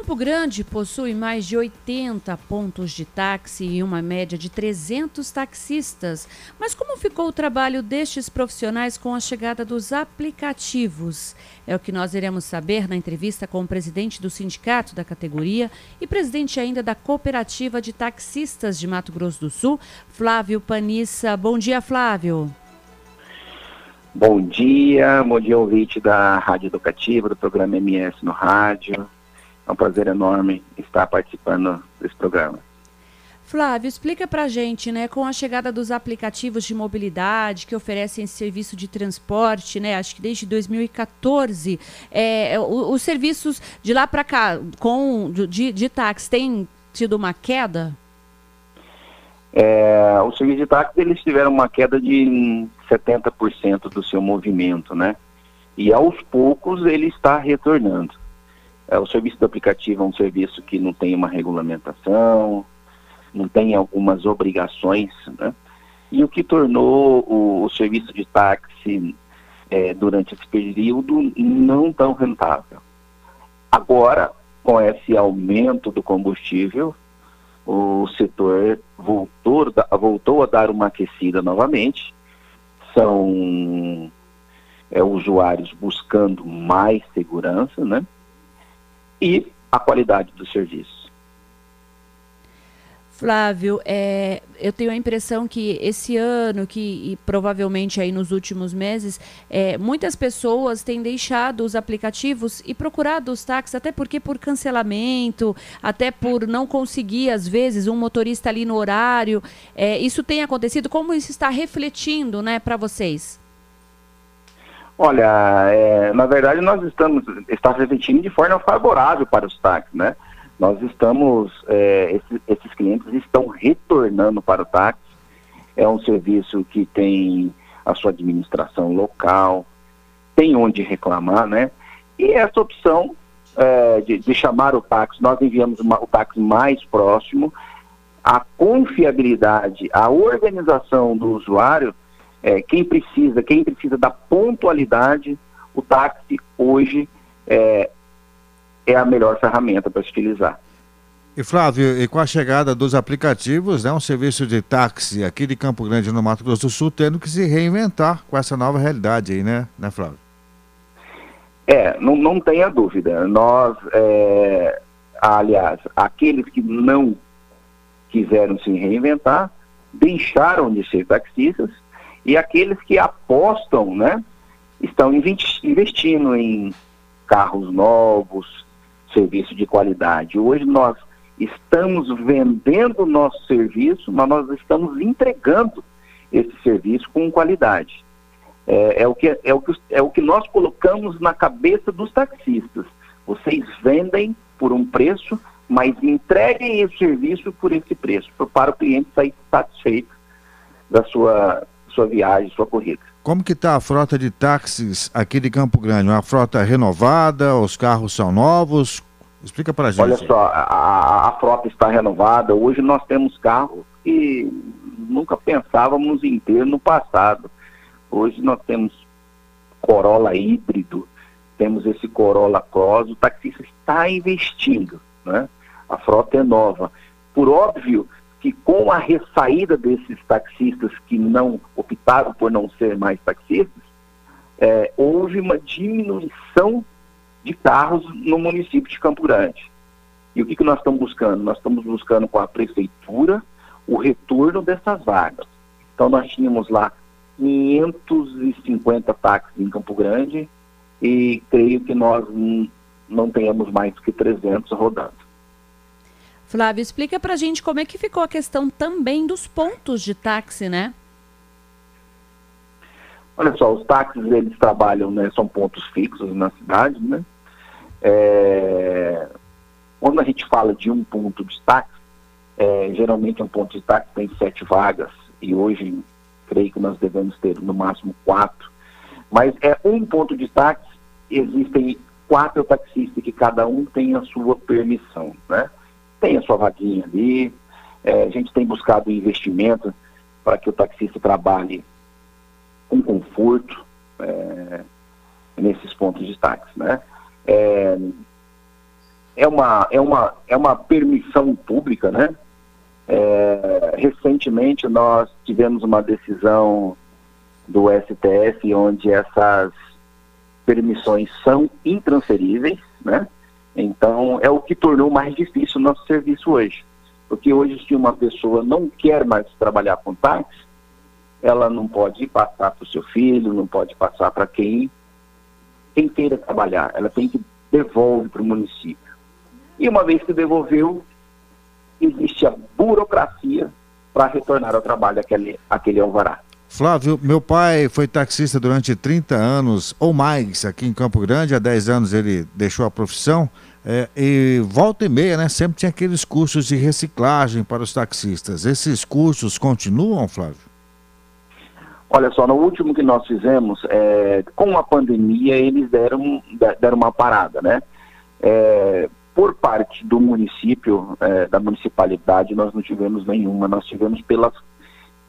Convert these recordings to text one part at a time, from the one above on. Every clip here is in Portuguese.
Campo Grande possui mais de 80 pontos de táxi e uma média de 300 taxistas. Mas como ficou o trabalho destes profissionais com a chegada dos aplicativos? É o que nós iremos saber na entrevista com o presidente do sindicato da categoria e presidente ainda da cooperativa de taxistas de Mato Grosso do Sul, Flávio Panissa. Bom dia, Flávio. Bom dia, bom dia ouvinte da Rádio Educativa, do programa MS no rádio. É um prazer enorme estar participando desse programa. Flávio, explica pra gente, né, com a chegada dos aplicativos de mobilidade que oferecem esse serviço de transporte, né, acho que desde 2014, é, os, os serviços de lá para cá, com de, de táxi, tem tido uma queda? É, o serviço de táxi, eles tiveram uma queda de 70% do seu movimento, né, e aos poucos ele está retornando. É, o serviço do aplicativo é um serviço que não tem uma regulamentação, não tem algumas obrigações, né? E o que tornou o, o serviço de táxi é, durante esse período não tão rentável. Agora, com esse aumento do combustível, o setor voltou, voltou a dar uma aquecida novamente. São é, usuários buscando mais segurança, né? E a qualidade do serviço. Flávio, é, eu tenho a impressão que esse ano, que e provavelmente aí nos últimos meses, é, muitas pessoas têm deixado os aplicativos e procurado os táxis, até porque por cancelamento, até por não conseguir, às vezes, um motorista ali no horário. É, isso tem acontecido? Como isso está refletindo né, para vocês? Olha, é, na verdade nós estamos está refletindo de forma favorável para os táxis, né? Nós estamos, é, esses, esses, clientes estão retornando para o táxi. É um serviço que tem a sua administração local, tem onde reclamar, né? E essa opção é, de, de, chamar o táxi, nós enviamos uma, o táxi mais próximo, a confiabilidade, a organização do usuário é, quem precisa, quem precisa da pontualidade, o táxi hoje é, é a melhor ferramenta para se utilizar. E Flávio, e com a chegada dos aplicativos, né, um serviço de táxi aqui de Campo Grande, no Mato Grosso do Sul, tendo que se reinventar com essa nova realidade aí, né, né Flávio? É, não, não tenha dúvida. Nós, é, aliás, aqueles que não quiseram se reinventar, deixaram de ser taxistas e aqueles que apostam, né, estão investindo em carros novos, serviço de qualidade. Hoje nós estamos vendendo o nosso serviço, mas nós estamos entregando esse serviço com qualidade. É, é, o, que, é, o, que, é o que nós colocamos na cabeça dos taxistas. Vocês vendem por um preço, mas entreguem esse serviço por esse preço, para o cliente sair satisfeito da sua, sua viagem, sua corrida. Como que está a frota de táxis aqui de Campo Grande? Uma frota renovada? Os carros são novos? Explica para a gente. Olha só, a, a, frota está renovada. Hoje nós temos carros que nunca pensávamos em ter no passado. Hoje nós temos Corolla híbrido, temos esse Corolla Cross. O taxista está investindo, né? A frota é nova. Por óbvio que com a ressaída desses taxistas que não optaram por não ser mais taxistas, é, houve uma diminuição de carros no município de Campo Grande. E o que, que nós estamos buscando? Nós estamos buscando com a prefeitura o retorno dessas vagas. Então nós tínhamos lá 550 táxis em Campo Grande e creio que nós não tenhamos mais que 300 rodando. Flávio, explica pra gente como é que ficou a questão também dos pontos de táxi, né? Olha só, os táxis eles trabalham, né, são pontos fixos na cidade, né? É, quando a gente fala de um ponto de táxi, é, geralmente um ponto de táxi tem sete vagas e hoje creio que nós devemos ter no máximo quatro. Mas é um ponto de táxi, existem quatro taxistas que cada um tem a sua permissão, né? Tem a sua vaguinha ali. É, a gente tem buscado investimento para que o taxista trabalhe com conforto é, nesses pontos de táxi, né? É, é, uma, é, uma, é uma permissão pública, né? É, recentemente nós tivemos uma decisão do STF onde essas permissões são intransferíveis, né? Então é o que tornou mais difícil o nosso serviço hoje. Porque hoje se uma pessoa não quer mais trabalhar com táxi, ela não pode passar para o seu filho, não pode passar para quem, quem queira trabalhar. Ela tem que devolve para o município. E uma vez que devolveu, existe a burocracia para retornar ao trabalho aquele, aquele alvará. Flávio, meu pai foi taxista durante 30 anos ou mais aqui em Campo Grande. Há 10 anos ele deixou a profissão. É, e volta e meia, né? Sempre tinha aqueles cursos de reciclagem para os taxistas. Esses cursos continuam, Flávio? Olha só, no último que nós fizemos, é, com a pandemia, eles deram, deram uma parada, né? É, por parte do município, é, da municipalidade, nós não tivemos nenhuma, nós tivemos pela,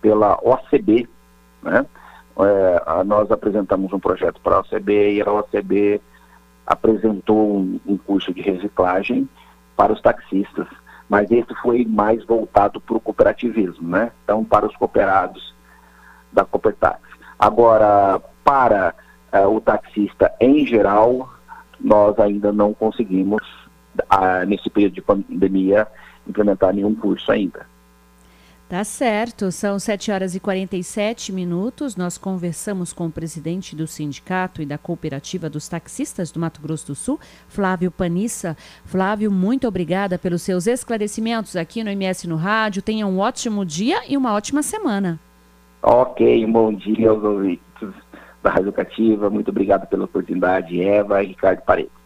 pela OCB, né? É, nós apresentamos um projeto para a OCB e a OCB apresentou um, um curso de reciclagem para os taxistas, mas esse foi mais voltado para o cooperativismo, né? Então, para os cooperados da Copertax. Agora, para uh, o taxista em geral, nós ainda não conseguimos nesse período de pandemia, implementar nenhum curso ainda. Tá certo, são 7 horas e 47 minutos. Nós conversamos com o presidente do sindicato e da cooperativa dos taxistas do Mato Grosso do Sul, Flávio Panissa. Flávio, muito obrigada pelos seus esclarecimentos aqui no MS no Rádio. Tenha um ótimo dia e uma ótima semana. Ok, um bom dia aos ouvintes da Rádio Educativa. Muito obrigado pela oportunidade, Eva e Ricardo Paredes.